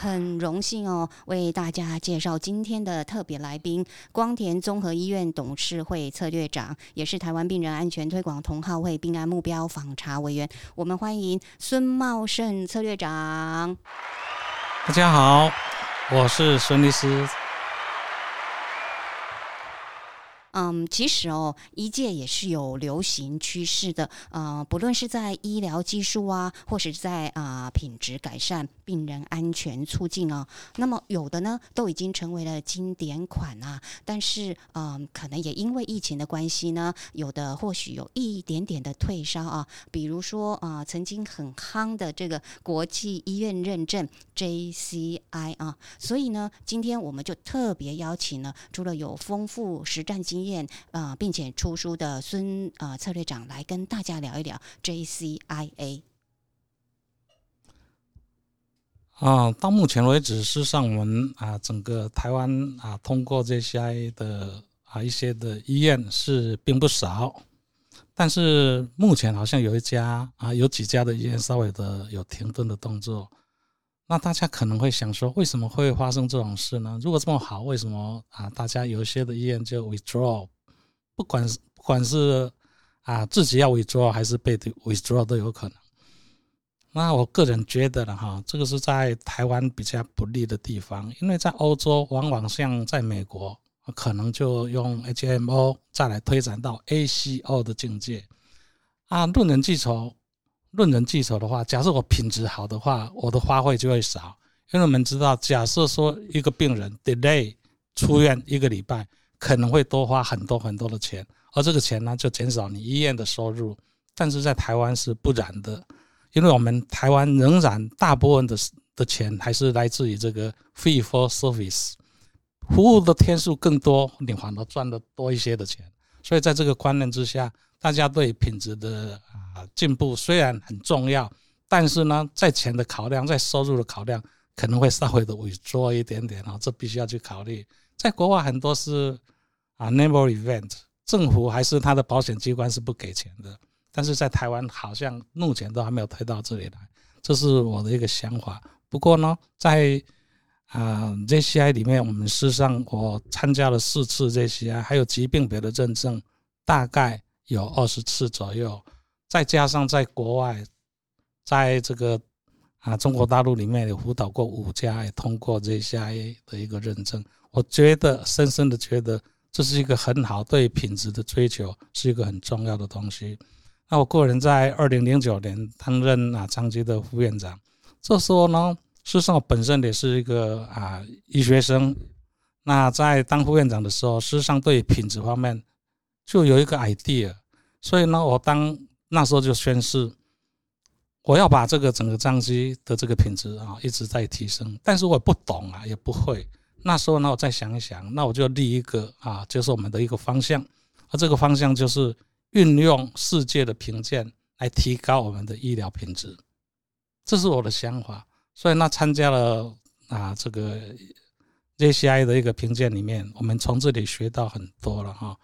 很荣幸哦，为大家介绍今天的特别来宾——光田综合医院董事会策略长，也是台湾病人安全推广同好会病案目标访查委员。我们欢迎孙茂盛策略长。大家好，我是孙律师。嗯，其实哦，医界也是有流行趋势的，呃，不论是在医疗技术啊，或是在啊品质改善、病人安全促进啊，那么有的呢，都已经成为了经典款啊。但是，嗯，可能也因为疫情的关系呢，有的或许有一点点的退烧啊。比如说啊，曾经很夯的这个国际医院认证 JCI 啊，所以呢，今天我们就特别邀请了除了有丰富实战经验。验啊，并且出书的孙啊策略长来跟大家聊一聊 JCIA 啊。到目前为止，事实上我们啊，整个台湾啊，通过 JCIA 的啊一些的医院是并不少，但是目前好像有一家啊，有几家的医院稍微的有停顿的动作。那大家可能会想说，为什么会发生这种事呢？如果这么好，为什么啊？大家有一些的医院就 withdraw，不管是不管是啊自己要 withdraw 还是被 withdraw 都有可能。那我个人觉得呢，哈，这个是在台湾比较不利的地方，因为在欧洲往往像在美国，可能就用 HMO 再来推展到 ACO 的境界啊，论人计酬。论人计酬的话，假设我品质好的话，我的花费就会少。因为我们知道，假设说一个病人 delay 出院一个礼拜，可能会多花很多很多的钱，而这个钱呢，就减少你医院的收入。但是在台湾是不然的，因为我们台湾仍然大部分的的钱还是来自于这个 fee for service，服务的天数更多，你反而赚的多一些的钱。所以在这个观念之下。大家对品质的啊进步虽然很重要，但是呢，在钱的考量，在收入的考量，可能会稍微的萎缩一点点啊，这必须要去考虑。在国外很多是啊 n e v e r event，政府还是他的保险机关是不给钱的，但是在台湾好像目前都还没有推到这里来，这是我的一个想法。不过呢，在啊 JCI 里面，我们事实上我参加了四次 JCI，还有疾病别的认证，大概。有二十次左右，再加上在国外，在这个啊中国大陆里面有辅导过五家，也通过 JCI 的一个认证。我觉得深深的觉得这是一个很好对品质的追求，是一个很重要的东西。那我个人在二零零九年担任啊长期的副院长，这时候呢，事实上我本身也是一个啊医学生。那在当副院长的时候，事实上对品质方面。就有一个 idea，所以呢，我当那时候就宣誓，我要把这个整个张机的这个品质啊一直在提升。但是我不懂啊，也不会。那时候呢，我再想一想，那我就立一个啊，就是我们的一个方向。而这个方向就是运用世界的评鉴来提高我们的医疗品质，这是我的想法。所以那参加了啊这个 JCI 的一个评鉴里面，我们从这里学到很多了哈。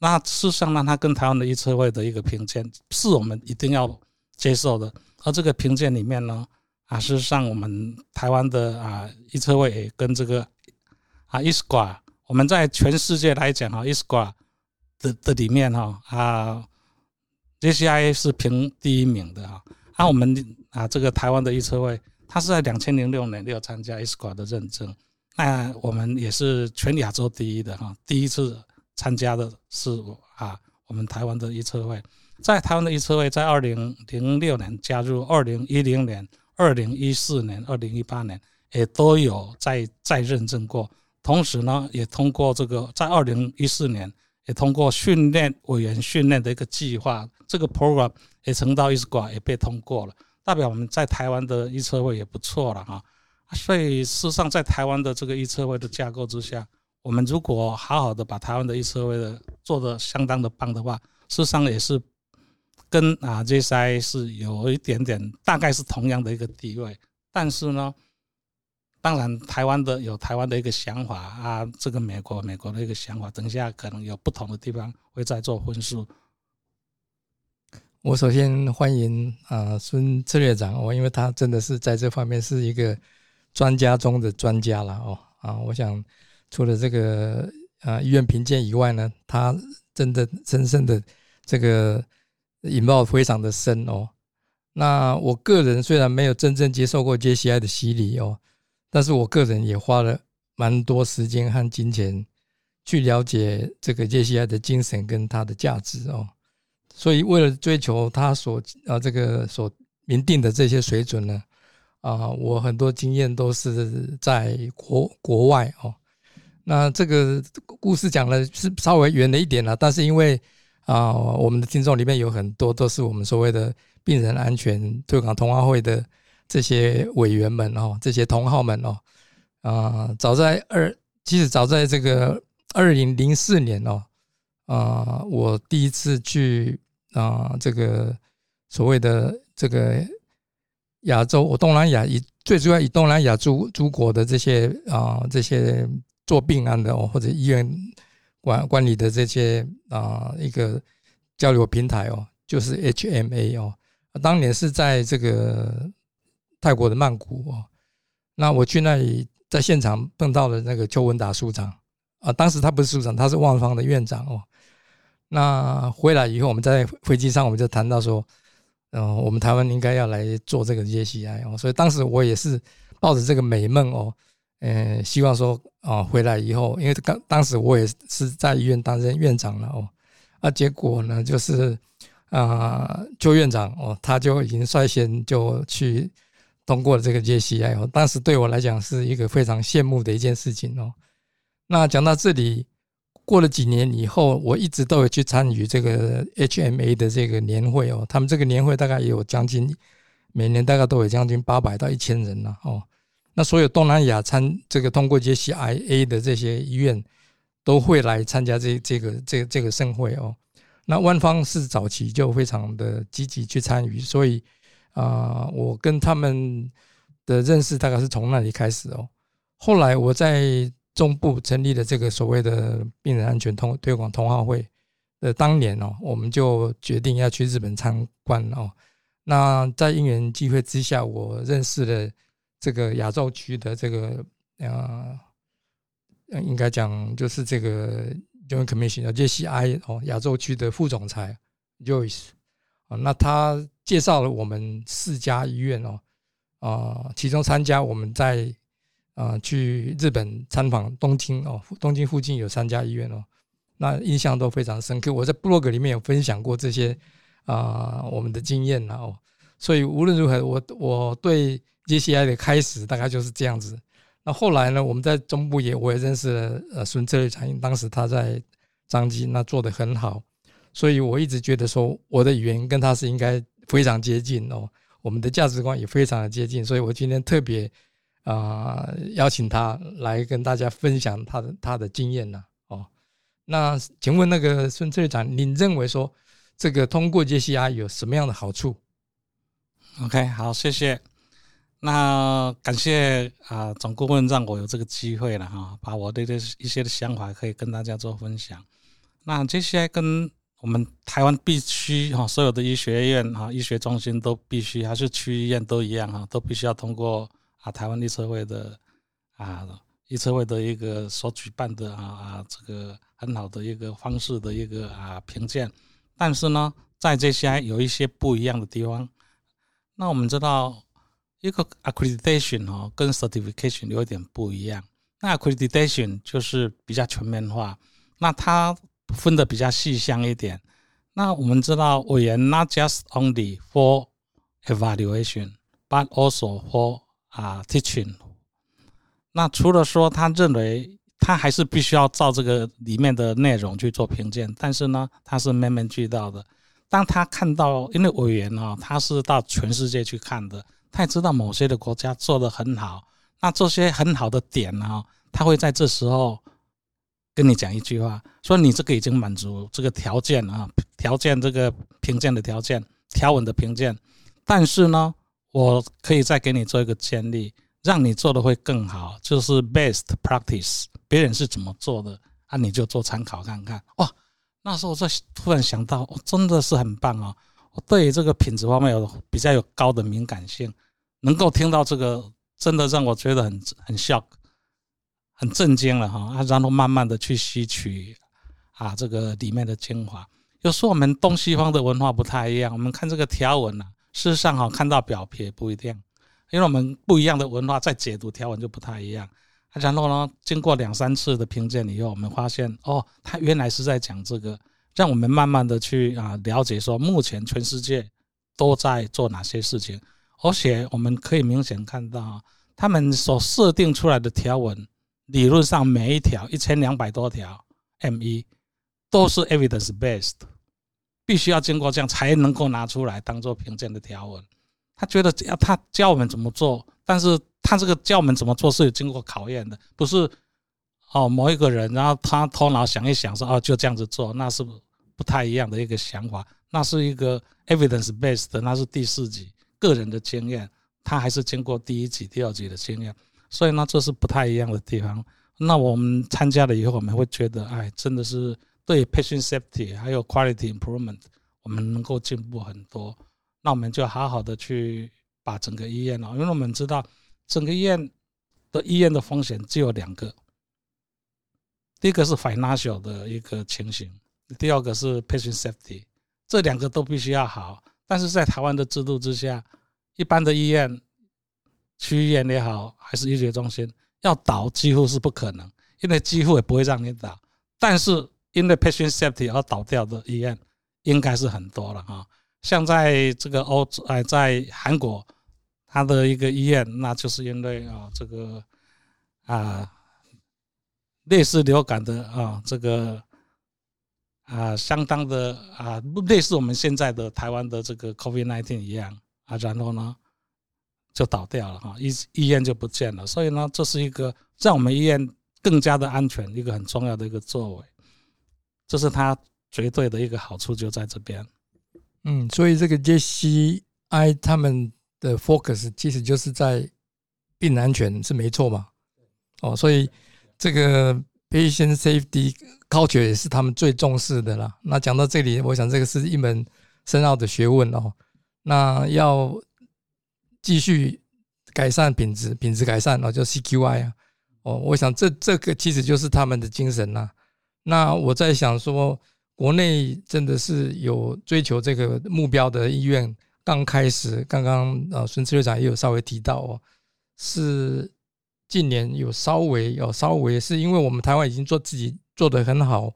那事实上呢，它跟台湾的医策会的一个评鉴是我们一定要接受的。而这个评鉴里面呢，啊，事实上我们台湾的啊医策会跟这个啊 ISQA，我们在全世界来讲哈，ISQA 的的里面哈啊，JCI 是评第一名的哈。啊，我们啊这个台湾的医策会，它是在两千零六年就参加 ISQA 的认证，那我们也是全亚洲第一的哈，第一次。参加的是啊，我们台湾的医策会，在台湾的医策会，在二零零六年加入，二零一零年、二零一四年、二零一八年也都有在在认证过。同时呢，也通过这个，在二零一四年也通过训练委员训练的一个计划，这个 program 也成到医师馆也被通过了，代表我们在台湾的医策会也不错了哈。所以事实上，在台湾的这个医策会的架构之下。我们如果好好的把台湾的预测位的做的相当的棒的话，事实上也是跟啊 JCI 是有一点点，大概是同样的一个地位。但是呢，当然台湾的有台湾的一个想法啊，这个美国美国的一个想法，等一下可能有不同的地方会再做分述。我首先欢迎啊孙策略长哦，因为他真的是在这方面是一个专家中的专家了哦啊，我想除了这个啊医院评鉴以外呢，他真的真正的这个引爆非常的深哦。那我个人虽然没有真正接受过 JCI 的洗礼哦，但是我个人也花了蛮多时间和金钱去了解这个 JCI 的精神跟它的价值哦。所以，为了追求他所啊这个所明定的这些水准呢，啊，我很多经验都是在国国外哦。那这个故事讲的是稍微远了一点了，但是因为啊，我们的听众里面有很多都是我们所谓的病人安全推广通话会的这些委员们哦，这些同好们哦，啊，早在二，其实早在这个二零零四年哦，啊，我第一次去。啊，这个所谓的这个亚洲，我东南亚以最主要以东南亚诸诸国的这些啊这些做病案的哦，或者医院管管理的这些啊一个交流平台哦，就是 HMA 哦，当年是在这个泰国的曼谷哦，那我去那里在现场碰到了那个邱文达署长。啊，当时他不是署长，他是万方的院长哦。那回来以后，我们在飞机上我们就谈到说，嗯，我们台湾应该要来做这个 JCI 哦，所以当时我也是抱着这个美梦哦，嗯，希望说啊，回来以后，因为刚当时我也是在医院担任院长了哦，啊，结果呢就是啊，邱院长哦，他就已经率先就去通过了这个 JCI 哦，当时对我来讲是一个非常羡慕的一件事情哦。那讲到这里。过了几年以后，我一直都有去参与这个 HMA 的这个年会哦。他们这个年会大概也有将近每年大概都有将近八百到一千人了哦。那所有东南亚参这个通过这些 IA 的这些医院都会来参加这这个这这个盛会哦。那万方是早期就非常的积极去参与，所以啊，我跟他们的认识大概是从那里开始哦。后来我在。中部成立了这个所谓的病人安全通推广同好会的当年哦，我们就决定要去日本参观哦。那在因缘机会之下，我认识了这个亚洲区的这个呃，应该讲就是这个 Joint Commission JCI 哦，亚洲区的副总裁 Joyce 啊。那他介绍了我们四家医院哦，啊，其中参加我们在。啊，去日本参访东京哦，东京附近有三家医院哦，那印象都非常深刻。我在 blog 里面有分享过这些啊，我们的经验然哦，所以无论如何，我我对 JCI 的开始大概就是这样子。那后来呢，我们在中部也我也认识了呃孙策略长，当时他在张基那做的很好，所以我一直觉得说我的语言跟他是应该非常接近哦，我们的价值观也非常的接近，所以我今天特别。啊，邀请他来跟大家分享他的他的经验呢。哦，那请问那个孙队长，您认为说这个通过 JCI 有什么样的好处？OK，好，谢谢。那感谢啊，总顾问让我有这个机会了哈，把我的这一些的想法可以跟大家做分享。那 JCI 跟我们台湾必须哈，所有的医学院哈、医学中心都必须，还是区医院都一样哈，都必须要通过。啊，台湾立测会的啊，立测会的一个所举办的啊啊，这个很好的一个方式的一个啊评鉴，但是呢，在这些有一些不一样的地方。那我们知道，一个 accreditation 哦，跟 certification 有点不一样。那 accreditation 就是比较全面化，那它分的比较细项一点。那我们知道，委员 not just only for evaluation，but also for 啊，teaching。那除了说他认为他还是必须要照这个里面的内容去做评鉴，但是呢，他是面面俱到的。当他看到，因为委员啊，他是到全世界去看的，他也知道某些的国家做的很好。那这些很好的点呢，他会在这时候跟你讲一句话，说你这个已经满足这个条件啊，条件这个评鉴的条件，条文的评鉴，但是呢，我可以再给你做一个建立，让你做的会更好，就是 best practice，别人是怎么做的啊，你就做参考看看。哇，那时候我就突然想到，我真的是很棒哦！我对于这个品质方面有比较有高的敏感性，能够听到这个，真的让我觉得很很 shock。很震惊了哈啊，然后慢慢的去吸取啊这个里面的精华。有时候我们东西方的文化不太一样，我们看这个条文呢，事实上哈看到表皮也不一定，因为我们不一样的文化在解读条文就不太一样。然后呢，经过两三次的评鉴以后，我们发现哦，他原来是在讲这个，让我们慢慢的去啊了解说目前全世界都在做哪些事情，而且我们可以明显看到他们所设定出来的条文。理论上每一条一千两百多条 M 一都是 evidence based，必须要经过这样才能够拿出来当做评鉴的条文。他觉得要他教我们怎么做，但是他这个教我们怎么做是有经过考验的，不是哦某一个人然后他头脑想一想说哦就这样子做，那是不太一样的一个想法。那是一个 evidence based，那是第四级个人的经验，他还是经过第一级、第二级的经验。所以呢，这是不太一样的地方。那我们参加了以后，我们会觉得，哎，真的是对 patient safety 还有 quality improvement，我们能够进步很多。那我们就好好的去把整个医院哦，因为我们知道整个医院的医院的风险只有两个，第一个是 financial 的一个情形，第二个是 patient safety，这两个都必须要好。但是在台湾的制度之下，一般的医院。区医院也好，还是医学中心，要倒几乎是不可能，因为几乎也不会让你倒。但是因为 patient safety 而倒掉的医院应该是很多了哈。像在这个欧洲哎，在韩国，它的一个医院，那就是因为啊这个啊类似流感的啊这个啊相当的啊类似我们现在的台湾的这个 COVID nineteen 一样啊，然后呢。就倒掉了哈，医医院就不见了，所以呢，这是一个让我们医院更加的安全一个很重要的一个作为，这是它绝对的一个好处就在这边。嗯，所以这个 JCI 他们的 focus 其实就是在病安全是没错嘛，哦，所以这个 patient safety culture 也是他们最重视的啦。那讲到这里，我想这个是一门深奥的学问哦，那要。继续改善品质，品质改善，哦，叫 CQI 啊，哦，我想这这个其实就是他们的精神呐。那我在想说，国内真的是有追求这个目标的医院，刚开始，刚刚呃，孙志队长也有稍微提到哦，是近年有稍微有稍微是因为我们台湾已经做自己做得很好，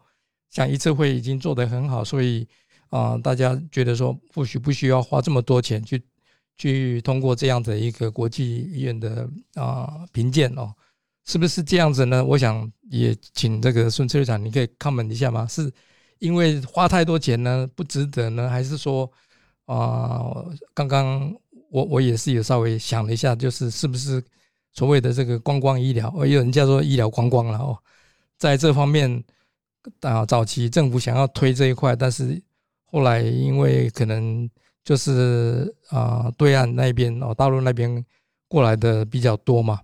像一次会已经做得很好，所以啊，大家觉得说或许不需要花这么多钱去。去通过这样的一个国际医院的啊评鉴哦，是不是这样子呢？我想也请这个孙策略长，你可以 comment 一下吗？是因为花太多钱呢，不值得呢，还是说啊，刚刚我我也是有稍微想了一下，就是是不是所谓的这个观光医疗，也有人叫做医疗观光了哦，在这方面啊，早期政府想要推这一块，但是后来因为可能。就是啊，对岸那边哦，大陆那边过来的比较多嘛。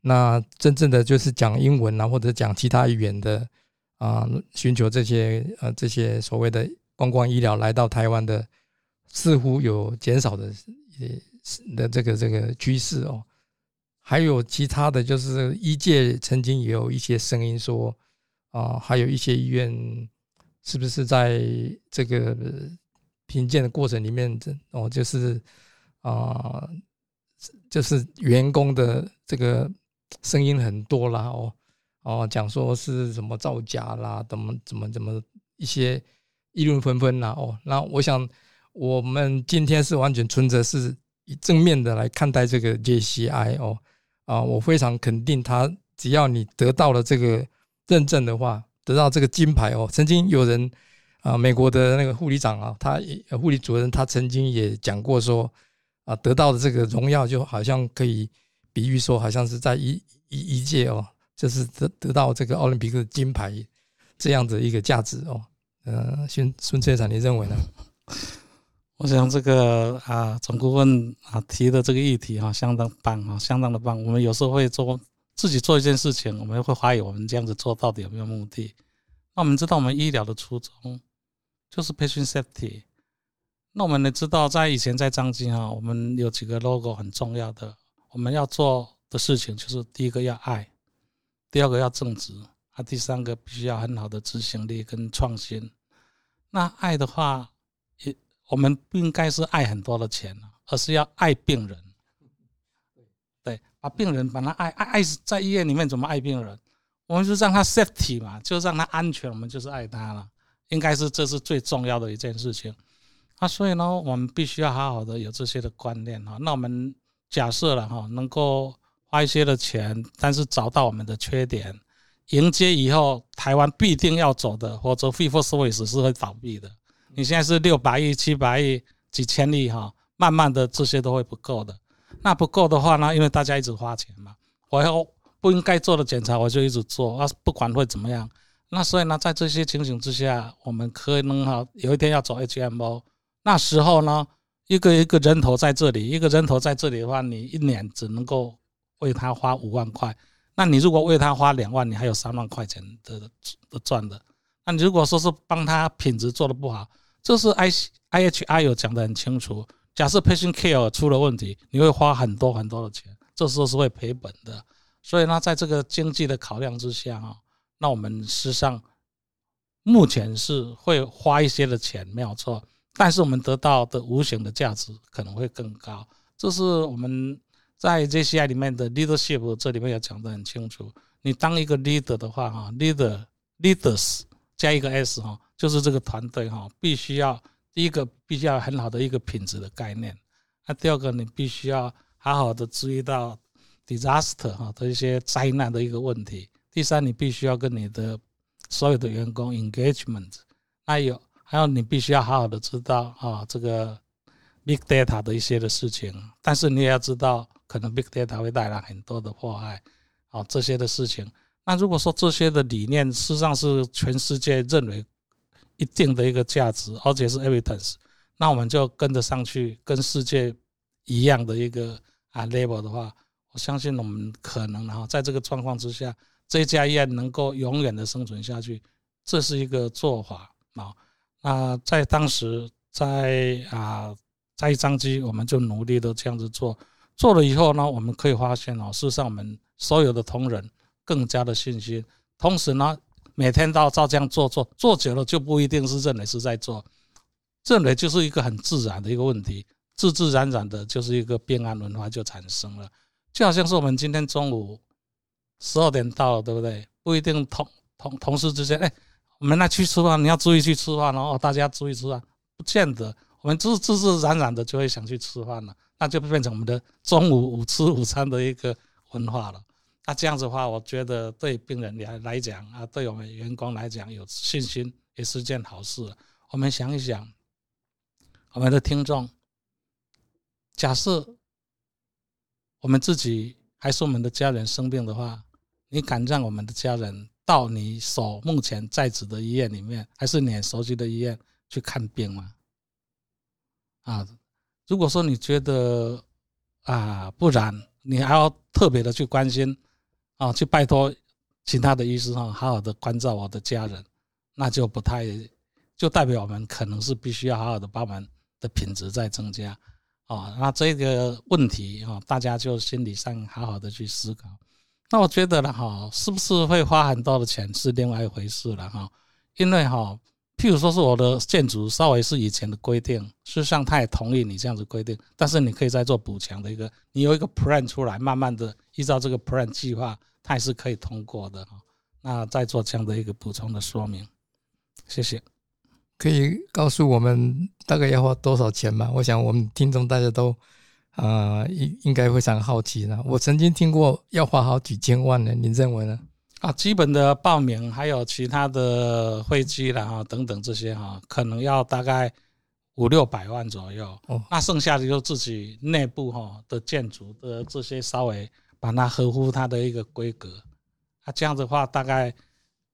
那真正的就是讲英文啊，或者讲其他语言的啊，寻求这些呃这些所谓的观光医疗来到台湾的，似乎有减少的呃的这个这个趋势哦。还有其他的就是医界曾经也有一些声音说啊，还有一些医院是不是在这个。评鉴的过程里面，这哦就是啊，就是员工的这个声音很多啦，哦哦，讲说是什么造假啦，怎么怎么怎么一些议论纷纷啦，哦，那我想我们今天是完全存着是以正面的来看待这个 JCI 哦啊，我非常肯定他，只要你得到了这个认证的话，得到这个金牌哦，曾经有人。啊，美国的那个护理长啊，他护理主任，他曾经也讲过说，啊，得到的这个荣耀就好像可以比喻说，好像是在一一一届哦，就是得得到这个奥林匹克金牌这样的一个价值哦。呃，孙孙车长，你认为呢？我想这个啊，总顾问啊提的这个议题哈，相当棒啊，相当的棒。我们有时候会做自己做一件事情，我们会怀疑我们这样子做到底有没有目的。那我们知道，我们医疗的初衷就是 patient safety。那我们也知道，在以前在张金哈，我们有几个 logo 很重要的，我们要做的事情就是第一个要爱，第二个要正直，啊，第三个必须要很好的执行力跟创新。那爱的话，也我们不应该是爱很多的钱而是要爱病人。对，把病人把他爱爱爱在医院里面怎么爱病人？我们就让他 safety 嘛，就让他安全，我们就是爱他了。应该是这是最重要的一件事情。啊，所以呢，我们必须要好好的有这些的观念哈。那我们假设了哈，能够花一些的钱，但是找到我们的缺点，迎接以后台湾必定要走的，或者 f e for service 是会倒闭的。你现在是六百亿、七百亿、几千亿哈，慢慢的这些都会不够的。那不够的话呢，因为大家一直花钱嘛，我要。不应该做的检查，我就一直做啊，不管会怎么样。那所以呢，在这些情形之下，我们可能哈有一天要走 HMO，那时候呢，一个一个人头在这里，一个人头在这里的话，你一年只能够为他花五万块。那你如果为他花两万，你还有三万块钱的的赚的。那你如果说是帮他品质做的不好，这是 I I H I 有讲的很清楚。假设 patient care 出了问题，你会花很多很多的钱，这时候是会赔本的。所以呢，在这个经济的考量之下啊，那我们实际上目前是会花一些的钱，没有错。但是我们得到的无形的价值可能会更高。这是我们在 JCI 里面的 leadership 这里面也讲得很清楚。你当一个 leader 的话，哈，leader leaders 加一个 s 哈，就是这个团队哈，必须要第一个必须要很好的一个品质的概念。那第二个，你必须要好好的注意到。disaster 哈的一些灾难的一个问题。第三，你必须要跟你的所有的员工 engagement，还有还有你必须要好好的知道啊这个 big data 的一些的事情。但是你也要知道，可能 big data 会带来很多的祸害，啊这些的事情。那如果说这些的理念事实上是全世界认为一定的一个价值，而且是 evidence，那我们就跟着上去，跟世界一样的一个啊 level 的话。我相信我们可能哈，在这个状况之下，这家医院能够永远的生存下去，这是一个做法啊。那在当时，在啊，在张机，我们就努力的这样子做，做了以后呢，我们可以发现哦，事实上我们所有的同仁更加的信心，同时呢，每天都照这样做做，做久了就不一定是认为是在做，认为就是一个很自然的一个问题，自自然然的就是一个变安文化就产生了。就好像是我们今天中午十二点到了，对不对？不一定同同同事之间，哎，我们那去吃饭，你要注意去吃饭哦，大家注意吃饭，不见得，我们自自自然然的就会想去吃饭了，那就变成我们的中午午吃午餐的一个文化了。那这样子的话，我觉得对病人来来讲啊，对我们员工来讲有信心也是件好事。我们想一想，我们的听众，假设。我们自己还是我们的家人生病的话，你敢让我们的家人到你所目前在职的医院里面，还是你熟悉的医院去看病吗？啊，如果说你觉得啊，不然你还要特别的去关心啊，去拜托其他的医生啊，好好的关照我的家人，那就不太，就代表我们可能是必须要好好的把我们的品质再增加。啊，那这个问题哈，大家就心理上好好的去思考。那我觉得呢，哈，是不是会花很多的钱是另外一回事了哈。因为哈，譬如说是我的建筑稍微是以前的规定，事实上他也同意你这样子规定，但是你可以再做补强的一个，你有一个 plan 出来，慢慢的依照这个 plan 计划，它也是可以通过的哈。那再做这样的一个补充的说明，谢谢。可以告诉我们大概要花多少钱吗？我想我们听众大家都啊应应该非常好奇呢。我曾经听过要花好几千万呢，您认为呢？啊，基本的报名还有其他的会籍了哈等等这些哈，可能要大概五六百万左右。哦，那剩下的就自己内部哈的建筑的这些稍微把它合乎它的一个规格。那这样的话大概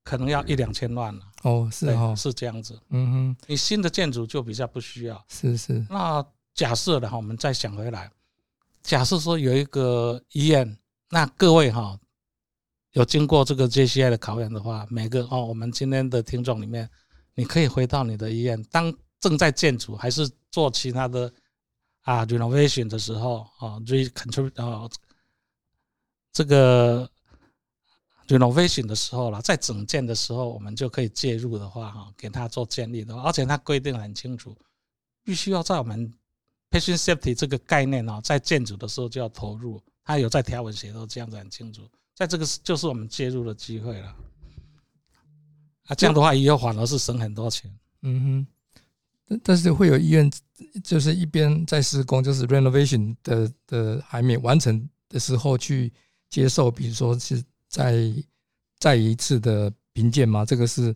可能要一两千万了。哦，是哦，是这样子。嗯哼，你新的建筑就比较不需要。是是，那假设的哈，我们再想回来，假设说有一个医院，那各位哈有经过这个 JCI 的考验的话，每个哦，我们今天的听众里面，你可以回到你的医院，当正在建筑还是做其他的啊 renovation 的时候啊，recontrol 啊这个 renovation 的时候了，在整建的时候，我们就可以介入的话哈，给他做建立的，而且他规定很清楚。必须要在我们 patient safety 这个概念哦，在建筑的时候就要投入，它有在条文写到这样子很清楚，在这个就是我们介入的机会了。啊，这样的话以后反而是省很多钱。嗯哼。但但是会有医院，就是一边在施工，就是 renovation 的的还没完成的时候去接受，比如说是再再一次的评鉴嘛，这个是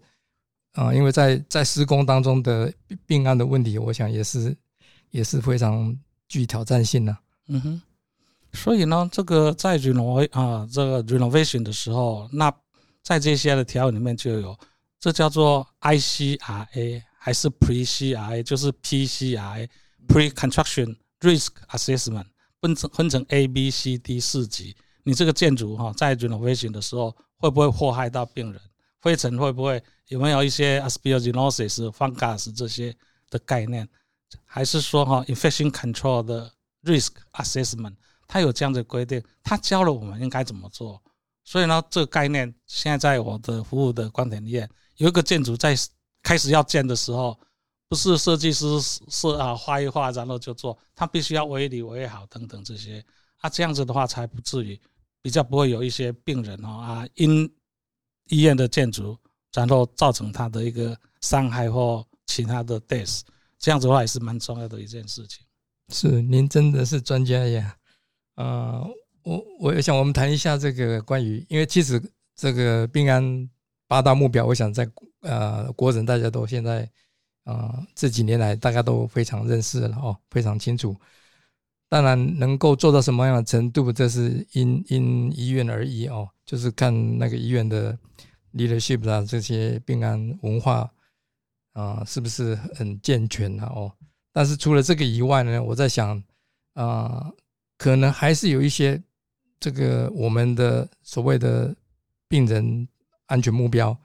啊、因为在在施工当中的病病案的问题，我想也是也是非常具挑战性的、嗯哼，所以呢，这个在 renov 啊，这个 renovation 的时候，那在这些的条文里面就有，这叫做 ICRA 还是 Pre-CRA，就是 PCRA Pre-Construction Risk Assessment，分成分成 A、B、C、D 四级。你这个建筑哈、在 renovation 的时候会不会祸害到病人？灰尘会不会有没有一些 aspergillosis、fungus 这些的概念？还是说哈、infection control 的 risk assessment，它有这样的规定，它教了我们应该怎么做。所以呢，这个概念现在在我的服务的观点里面，有一个建筑在开始要建的时候，不是设计师设啊画一画然后就做，他必须要围篱围好等等这些啊，这样子的话才不至于比较不会有一些病人哦啊因医院的建筑然后造成他的一个伤害或其他的 death，这样子的话也是蛮重要的一件事情。是，您真的是专家呀！呃，我我想我们谈一下这个关于，因为其实这个病安八大目标，我想在呃国人大家都现在呃这几年来大家都非常认识了哦，非常清楚。当然，能够做到什么样的程度，这是因因医院而异哦，就是看那个医院的 leadership 啊，这些病安文化啊、是不是很健全啊？哦，但是除了这个以外呢，我在想，啊、可能还是有一些这个我们的所谓的病人安全目标，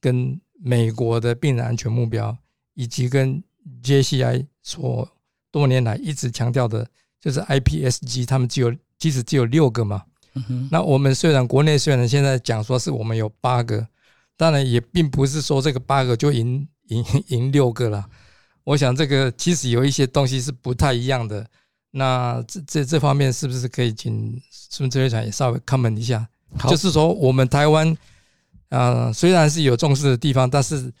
跟美国的病人安全目标，以及跟 JCI 所多年来一直强调的，就是 IPSG，他们只有其实只有六个嘛。那我们虽然国内虽然现在讲说是我们有八个，当然也并不是说这个八个就赢赢 赢六个了。我想这个其实有一些东西是不太一样的。那这这这方面是不是可以请孙哲学长也稍微 comment 一下？就是说我们台湾啊、呃虽然是有重视的地方，但是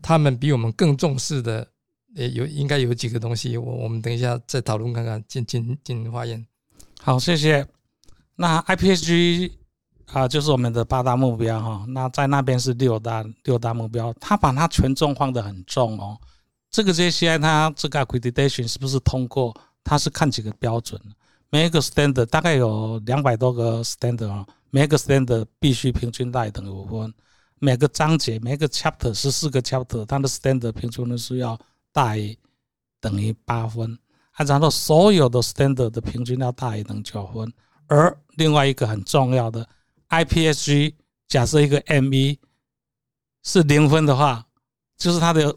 他们比我们更重视的，也有应该有几个东西，我我们等一下再讨论看看，进进进发言。好，谢谢。那 IPSG 啊，就是我们的八大目标哈。那在那边是六大六大目标，他把它权重放得很重哦。这个 JCI 它这个 accreditation 是不是通过？它是看几个标准，每一个 standard 大概有两百多个 standard 啊，每一个 standard 必须平均大于等于五分。每个章节每个 chapter 十四个 chapter，它的 standard 平均分数要大于等于八分。啊，然后所有的 standard 的平均要大于等于九分。而另外一个很重要的 IPSG，假设一个 M 一是零分的话，就是它的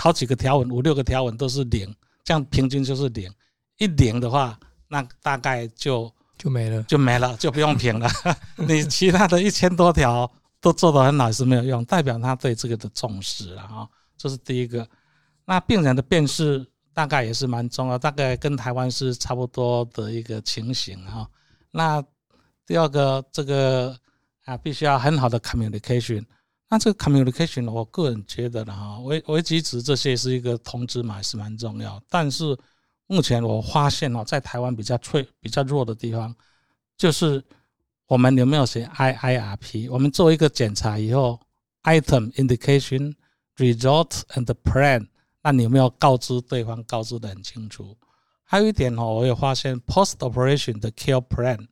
好几个条纹，五六个条纹都是零，这样平均就是零。一零的话，那大概就就没了，就没了，就不用评了。你其他的一千多条都做得很好是没有用，代表他对这个的重视了哈。这是第一个。那病人的辨识大概也是蛮重要，大概跟台湾是差不多的一个情形哈。那第二个，这个啊，必须要很好的 communication。那这个 communication，我个人觉得呢哈，危危机值这些是一个通知嘛，还是蛮重要。但是目前我发现哦，在台湾比较脆、比较弱的地方，就是我们有没有写 IIRP？我们做一个检查以后，item indication result and plan，那你有没有告知对方，告知的很清楚？还有一点哦，我有发现 post operation 的 care plan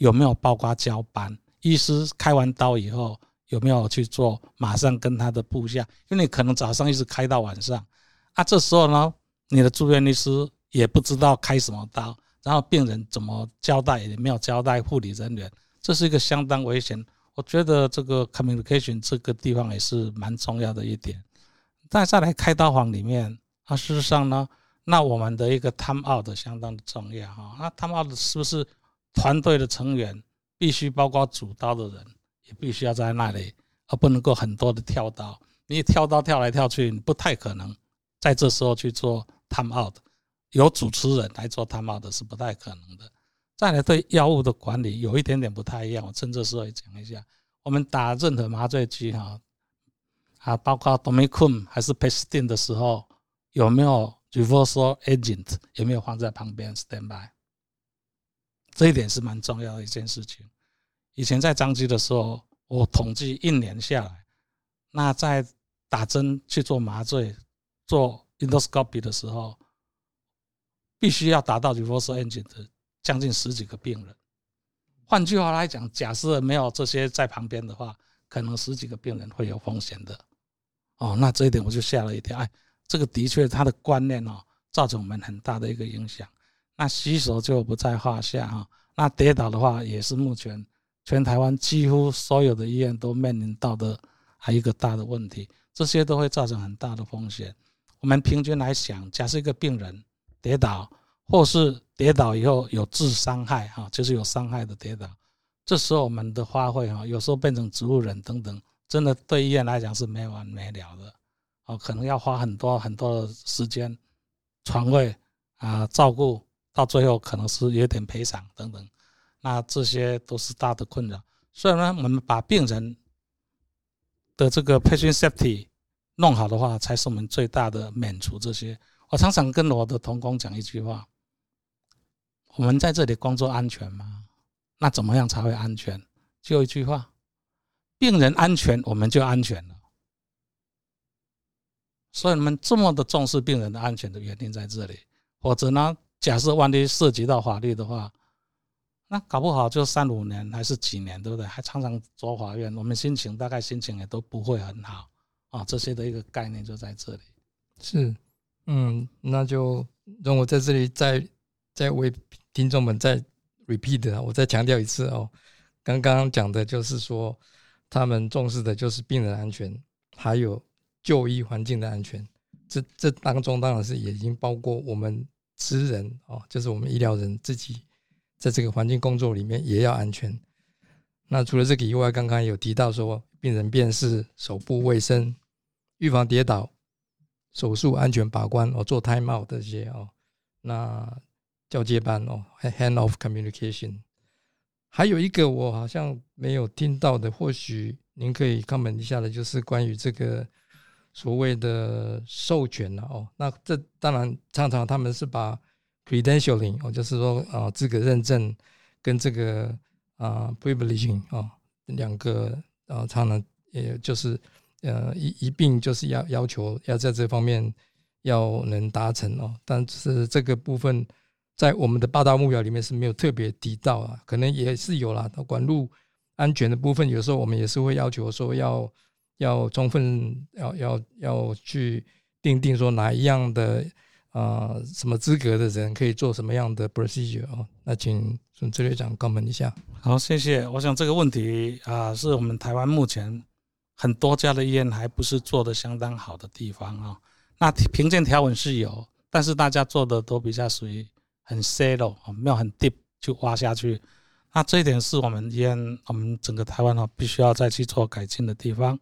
有没有包括交班？医师开完刀以后有没有去做，马上跟他的部下，因为你可能早上一直开到晚上，啊，这时候呢，你的住院医师也不知道开什么刀，然后病人怎么交代也没有交代护理人员，这是一个相当危险。我觉得这个 communication 这个地方也是蛮重要的一点。再再来开刀房里面，啊，事实上呢，那我们的一个 time out 相当的重要哈。那 time out 是不是团队的成员必须包括主刀的人？也必须要在那里，而不能够很多的跳刀。你跳刀跳来跳去，你不太可能在这时候去做 time out。有主持人来做 time out 是不太可能的。再来对药物的管理有一点点不太一样，我趁这时候也讲一下。我们打任何麻醉剂哈，啊，包括 d o m i c u m 还是 p a s t i n 的时候，有没有 reversal agent 有没有放在旁边 stand by？这一点是蛮重要的一件事情。以前在张基的时候，我统计一年下来，那在打针去做麻醉、做 endoscopy 的时候，必须要达到 reverse engine 的将近十几个病人。换句话来讲，假设没有这些在旁边的话，可能十几个病人会有风险的。哦，那这一点我就吓了一跳。哎，这个的确他的观念哦，造成我们很大的一个影响。那洗手就不在话下啊。那跌倒的话，也是目前。全台湾几乎所有的医院都面临到的还一个大的问题，这些都会造成很大的风险。我们平均来想，假设一个病人跌倒，或是跌倒以后有致伤害，哈，就是有伤害的跌倒，这时候我们的花费，哈，有时候变成植物人等等，真的对医院来讲是没完没了的，哦，可能要花很多很多的时间、床位啊照顾，到最后可能是有点赔偿等等。那这些都是大的困扰，所以呢，我们把病人的这个 patient safety 弄好的话，才是我们最大的免除这些。我常常跟我的同工讲一句话：我们在这里工作安全吗？那怎么样才会安全？就一句话：病人安全，我们就安全了。所以你们这么的重视病人的安全的原因在这里。否则呢，假设万一涉及到法律的话，那搞不好就三五年还是几年，对不对？还常常走法院，我们心情大概心情也都不会很好啊。这些的一个概念就在这里。是，嗯，那就让我在这里再再为听众们再 repeat 我再强调一次哦。刚刚讲的就是说，他们重视的就是病人安全，还有就医环境的安全。这这当中当然是已经包括我们职人哦，就是我们医疗人自己。在这个环境工作里面也要安全。那除了这个以外，刚刚有提到说，病人辨识、手部卫生、预防跌倒、手术安全把关哦，做 time out 这些哦。那交接班哦，hand off communication。还有一个我好像没有听到的，或许您可以 comment 一下的，就是关于这个所谓的授权了哦。那这当然常常他们是把 credentialing 哦，就是说啊，资格认证跟这个啊 privileging 啊两个啊，常常也就是呃一一并就是要要求要在这方面要能达成哦。但是这个部分在我们的八大目标里面是没有特别提到啊，可能也是有啦。管路安全的部分，有时候我们也是会要求说要要充分要要要去定定说哪一样的。啊，什么资格的人可以做什么样的 procedure 哦？那请孙志略长高明一下。好，谢谢。我想这个问题啊，是我们台湾目前很多家的医院还不是做的相当好的地方啊。那评鉴条文是有，但是大家做的都比较属于很 shallow 没有很 deep 去挖下去。那这一点是我们医院，我们整个台湾哦，必须要再去做改进的地方。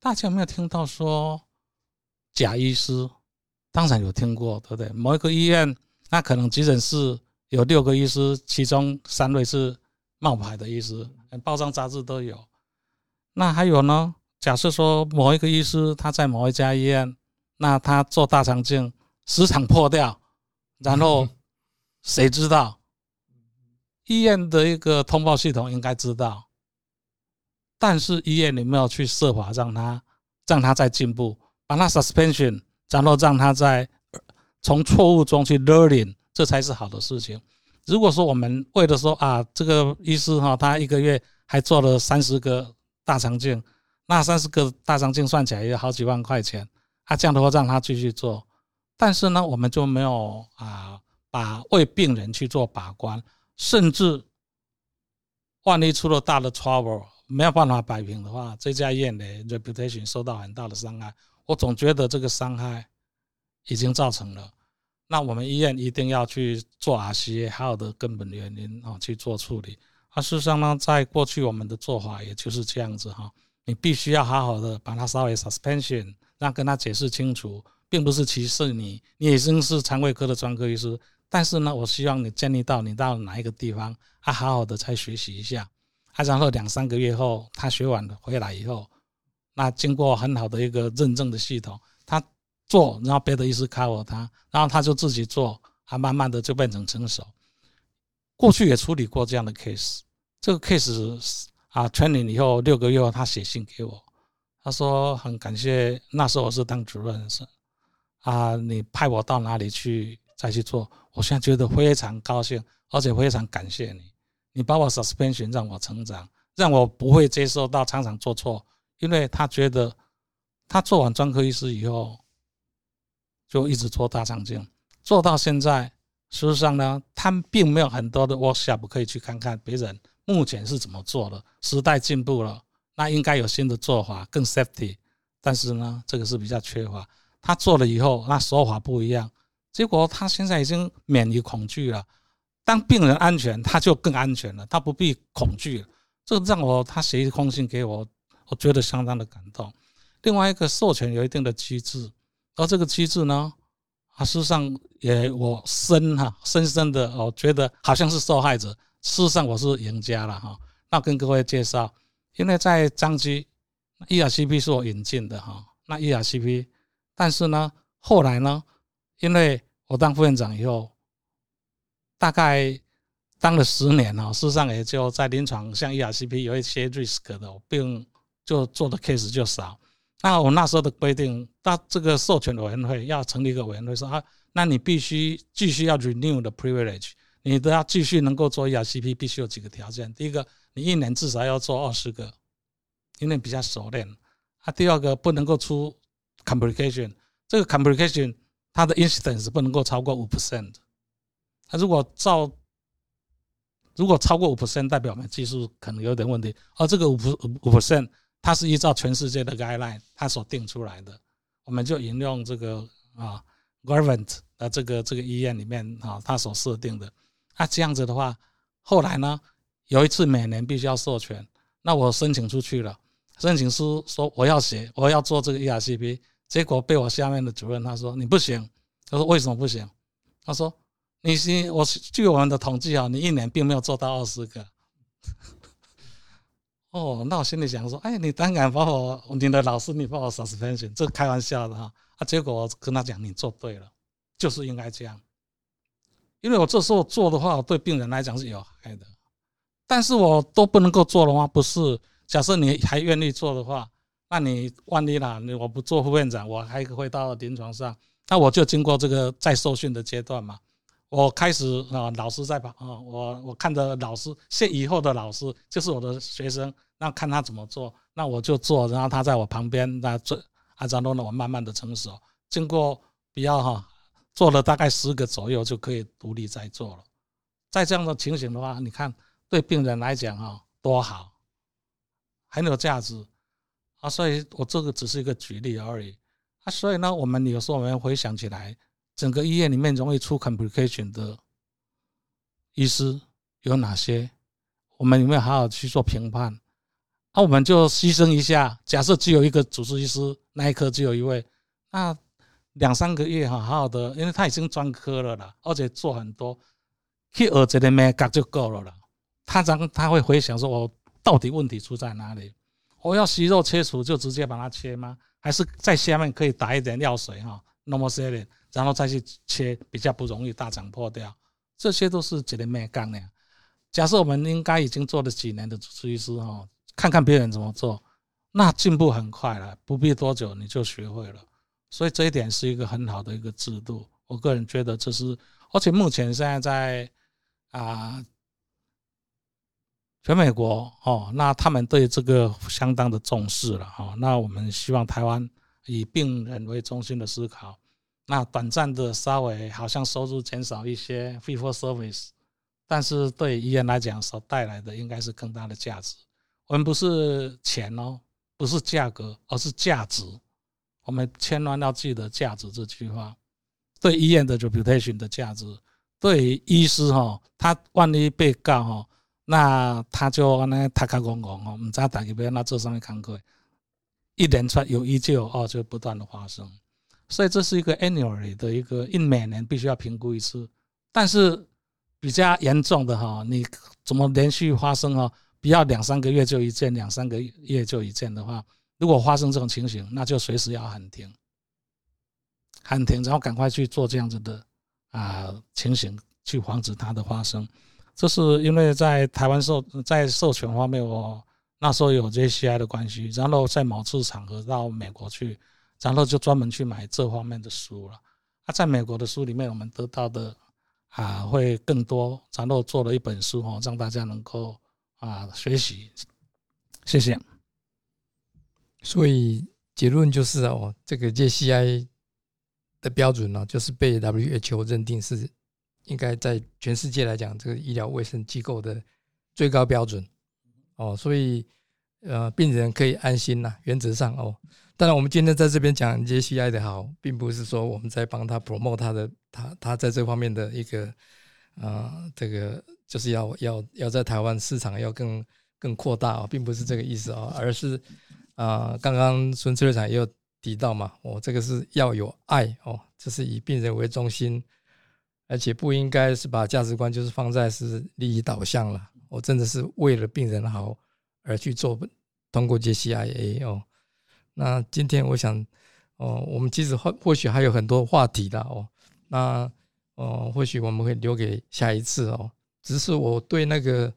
大家有没有听到说假医师？当然有听过，对不对？某一个医院，那可能急诊室有六个医师，其中三位是冒牌的医师，报章杂志都有。那还有呢？假设说某一个医师他在某一家医院，那他做大肠镜时常破掉，然后 谁知道？医院的一个通报系统应该知道，但是医院你没有去设法让他让他再进步，把他 suspension？然后让他在从错误中去 learning，这才是好的事情。如果说我们为了说啊，这个医师哈，他一个月还做了三十个大肠镜，那三十个大肠镜算起来也有好几万块钱。他这样的话让他继续做，但是呢，我们就没有啊，把为病人去做把关，甚至万一出了大的 trouble，没有办法摆平的话，这家医院的 reputation 受到很大的伤害。我总觉得这个伤害已经造成了，那我们医院一定要去做 RCA，好的根本原因啊去做处理。啊，事实上呢，在过去我们的做法也就是这样子哈，你必须要好好的把它稍微 suspension，让跟他解释清楚，并不是歧视你，你已经是肠胃科的专科医师，但是呢，我希望你建立到你到哪一个地方，啊，好好的再学习一下，啊，然后两三个月后他学完了回来以后，那经过很好的一个认证的系统，他做，然后别的医师 cover 他，然后他就自己做，他慢慢的就变成成熟。过去也处理过这样的 case，这个 case 啊，training 以后六个月后，他写信给我，他说很感谢那时候我是当主任是啊，你派我到哪里去再去做，我现在觉得非常高兴，而且非常感谢你，你把我 suspension 让我成长，让我不会接受到常常做错，因为他觉得他做完专科医师以后就一直做大肠镜，做到现在。事实上呢，他们并没有很多的 workshop 可以去看看别人目前是怎么做的。时代进步了，那应该有新的做法，更 safety。但是呢，这个是比较缺乏。他做了以后，那手法不一样，结果他现在已经免于恐惧了。当病人安全，他就更安全了，他不必恐惧了。这让我他写一封信给我，我觉得相当的感动。另外一个授权有一定的机制，而这个机制呢？啊，事实上也我深哈深深的哦，觉得好像是受害者，事实上我是赢家了哈。那跟各位介绍，因为在张基，ERCP 是我引进的哈。那 ERCP，但是呢，后来呢，因为我当副院长以后，大概当了十年哦，事实上也就在临床像 ERCP 有一些 risk 的，并就做的 case 就少。那我那时候的规定，到这个授权委员会要成立一个委员会，说啊，那你必须继续要 renew the privilege，你都要继续能够做 ERCP，必须有几个条件。第一个，你一年至少要做二十个，因为比较熟练。啊，第二个不能够出 complication，这个 complication 它的 incidence 不能够超过五 percent。那如果照如果超过五 percent，代表我们技术可能有点问题。而这个五五 percent。它是依照全世界的 guideline，它所定出来的，我们就引用这个啊 g o v e r n m e n t 的这个这个医院里面啊，它所设定的。那这样子的话，后来呢，有一次每年必须要授权，那我申请出去了，申请书说我要写，我要做这个 ERCP，结果被我下面的主任他说你不行，他说为什么不行？他说你是我据我们的统计啊，你一年并没有做到二十个。哦，那我心里想说，哎，你胆敢把我，你的老师，你把我 suspension，这开玩笑的哈。啊，结果跟他讲，你做对了，就是应该这样。因为我这时候做的话，对病人来讲是有害的。但是我都不能够做的话，不是？假设你还愿意做的话，那你万一啦，你我不做副院长，我还会到临床上，那我就经过这个再受训的阶段嘛。我开始啊，老师在旁啊，我我看着老师，现以后的老师就是我的学生，那看他怎么做，那我就做，然后他在我旁边那做，啊，然后呢，我慢慢的成熟，经过比较哈，做了大概十个左右就可以独立在做了。在这样的情形的话，你看对病人来讲啊，多好，很有价值啊。所以我这个只是一个举例而已啊。所以呢，我们有时候我们回想起来。整个医院里面容易出 complication 的医师有哪些？我们有没有好好去做评判？那我们就牺牲一下，假设只有一个主治医师，那一科只有一位，那两三个月哈，好好的，因为他已经专科了啦，而且做很多，去耳这里面搞就够了啦。他然他会回想说，我到底问题出在哪里？我要息肉切除就直接把它切吗？还是在下面可以打一点药水哈？Normal saline。然后再去切，比较不容易大肠破掉，这些都是几年没干的。假设我们应该已经做了几年的主治医师哈，看看别人怎么做，那进步很快了，不必多久你就学会了。所以这一点是一个很好的一个制度，我个人觉得这是，而且目前现在在啊全美国哦，那他们对这个相当的重视了哈。那我们希望台湾以病人为中心的思考，那短暂的稍微好像收入减少一些，fee for service，但是对医院来讲所带来的应该是更大的价值。我们不是钱哦，不是价格，而是价值。我们千万要记得价值这句话，对医院的 reputation 的价值，对医师哈，他万一被告哈，那他就那他卡公公哦，唔知大家不要那这上面看过，一连串有一就有二，就不断的发生。所以这是一个 annually 的一个，一每年必须要评估一次。但是比较严重的哈，你怎么连续发生啊？不要两三个月就一件，两三个月就一件的话，如果发生这种情形，那就随时要喊停，喊停，然后赶快去做这样子的啊情形，去防止它的发生。这是因为在台湾授在授权方面，我那时候有 JCI 的关系，然后在某次场合到美国去，然后就专门去买这方面的书了。啊，在美国的书里面，我们得到的啊会更多，然后做了一本书哦，让大家能够。啊，学习，谢谢。所以结论就是哦，这个 JCI 的标准呢，就是被 WHO 认定是应该在全世界来讲，这个医疗卫生机构的最高标准哦。所以呃，病人可以安心呐，原则上哦。当然，我们今天在这边讲 JCI 的好，并不是说我们在帮他 promote 他的他他在这方面的一个啊这个。就是要要要在台湾市场要更更扩大哦，并不是这个意思哦，而是啊，刚刚孙策略长也有提到嘛，哦，这个是要有爱哦，这是以病人为中心，而且不应该是把价值观就是放在是利益导向了，我真的是为了病人好而去做，通过 JCIA 哦，那今天我想哦，我们其实或或许还有很多话题的哦，那哦，或许我们会留给下一次哦。只是我对那个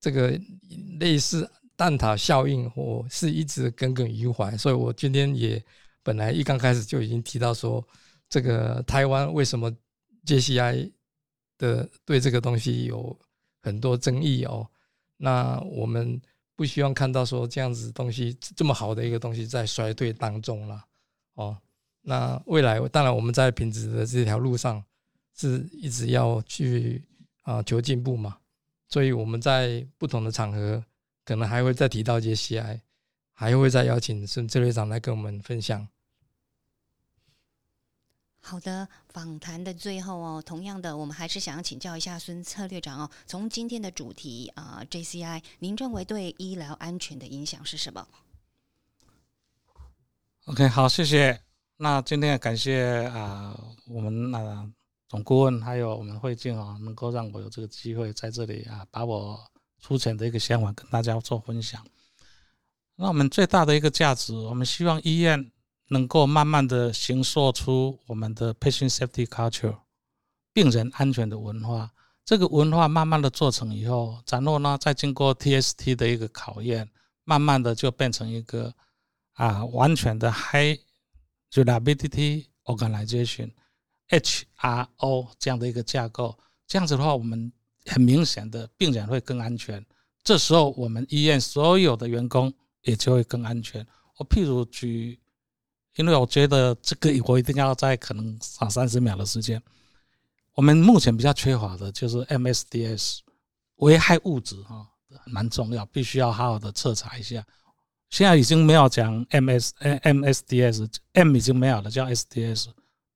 这个类似蛋挞效应，我是一直耿耿于怀，所以我今天也本来一刚开始就已经提到说，这个台湾为什么 JCI 的对这个东西有很多争议哦？那我们不希望看到说这样子东西这么好的一个东西在衰退当中了哦。那未来当然我们在品质的这条路上是一直要去。啊，求进步嘛，所以我们在不同的场合，可能还会再提到一些 CI，还会再邀请孙志伟长来跟我们分享。好的，访谈的最后哦，同样的，我们还是想要请教一下孙策略长哦，从今天的主题啊，JCI，您认为对医疗安全的影响是什么？OK，好，谢谢。那今天感谢啊，我们啊。总顾问还有我们慧静啊，能够让我有这个机会在这里啊，把我出钱的一个想法跟大家做分享。那我们最大的一个价值，我们希望医院能够慢慢的形塑出我们的 patient safety culture，病人安全的文化。这个文化慢慢的做成以后，然后呢，再经过 TST 的一个考验，慢慢的就变成一个啊完全的 high reliability organization。HRO 这样的一个架构，这样子的话，我们很明显的病人会更安全。这时候，我们医院所有的员工也就会更安全。我譬如举，因为我觉得这个我一定要在可能三三十秒的时间。我们目前比较缺乏的就是 MSDS 危害物质哈，蛮重要，必须要好好的彻查一下。现在已经没有讲 MS MSDS，M 已经没有了，叫 SDS。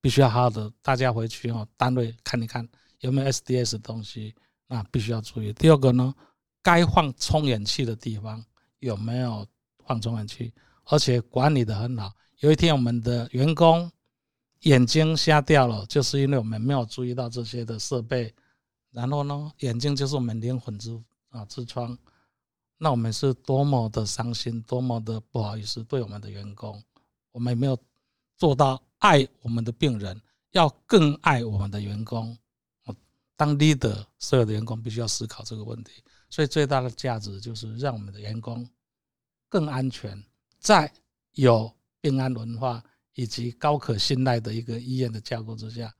必须要好好的，大家回去哦，单位看一看有没有 SDS 的东西，那必须要注意。第二个呢，该放充氧气的地方有没有放充氧气，而且管理的很好。有一天我们的员工眼睛瞎掉了，就是因为我们没有注意到这些的设备。然后呢，眼睛就是我们灵魂之啊之窗，那我们是多么的伤心，多么的不好意思，对我们的员工，我们没有做到。爱我们的病人，要更爱我们的员工。当 leader，所有的员工必须要思考这个问题。所以最大的价值就是让我们的员工更安全，在有病安文化以及高可信赖的一个医院的架构之下，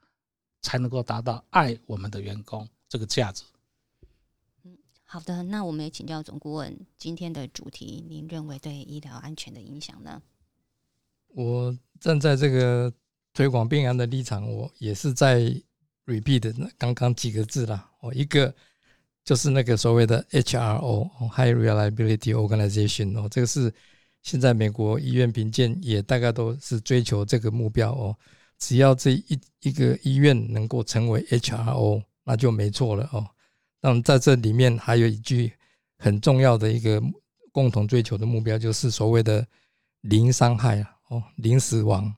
才能够达到爱我们的员工这个价值。好的，那我们也请教总顾问，今天的主题，您认为对医疗安全的影响呢？我站在这个推广病安的立场，我也是在 repeat 刚刚几个字啦。我，一个就是那个所谓的 HRO（High Reliability Organization） 哦，这个是现在美国医院评鉴也大概都是追求这个目标哦。只要这一一个医院能够成为 HRO，那就没错了哦。那么在这里面还有一句很重要的一个共同追求的目标，就是所谓的零伤害啊，哦，零死亡，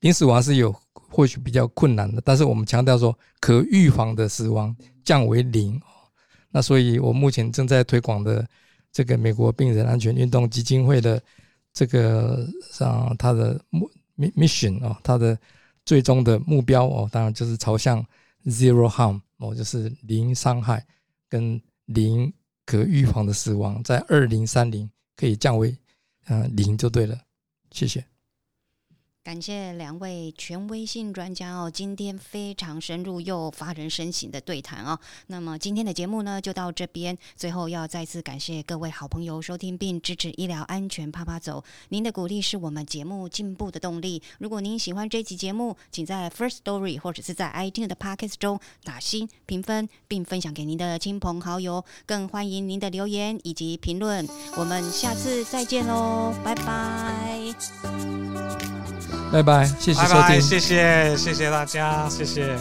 零死亡是有或许比较困难的，但是我们强调说可预防的死亡降为零。那所以我目前正在推广的这个美国病人安全运动基金会的这个上它的目 mission 哦，它的最终的目标哦，当然就是朝向 zero harm 哦，就是零伤害。跟零可预防的死亡，在二零三零可以降为，嗯，零就对了。谢谢。感谢两位权威性专家哦，今天非常深入又发人深省的对谈哦。那么今天的节目呢，就到这边。最后要再次感谢各位好朋友收听并支持医疗安全啪啪走，您的鼓励是我们节目进步的动力。如果您喜欢这期节目，请在 First Story 或者是在 iTunes 的 Podcast 中打新评分，并分享给您的亲朋好友。更欢迎您的留言以及评论。我们下次再见喽，拜拜。拜拜，谢谢收听，谢谢谢谢大家，谢谢。